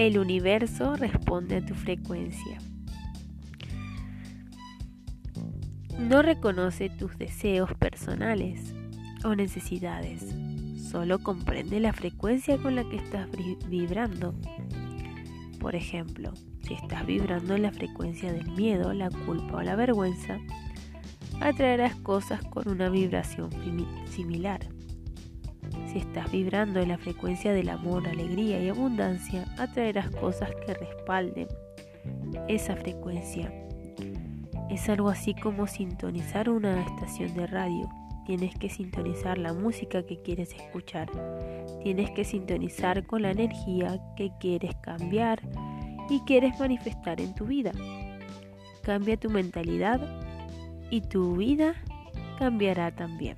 El universo responde a tu frecuencia. No reconoce tus deseos personales o necesidades, solo comprende la frecuencia con la que estás vibrando. Por ejemplo, si estás vibrando en la frecuencia del miedo, la culpa o la vergüenza, atraerás cosas con una vibración similar. Si estás vibrando en la frecuencia del amor, alegría y abundancia, atraerás cosas que respalden esa frecuencia. Es algo así como sintonizar una estación de radio. Tienes que sintonizar la música que quieres escuchar. Tienes que sintonizar con la energía que quieres cambiar y quieres manifestar en tu vida. Cambia tu mentalidad y tu vida cambiará también.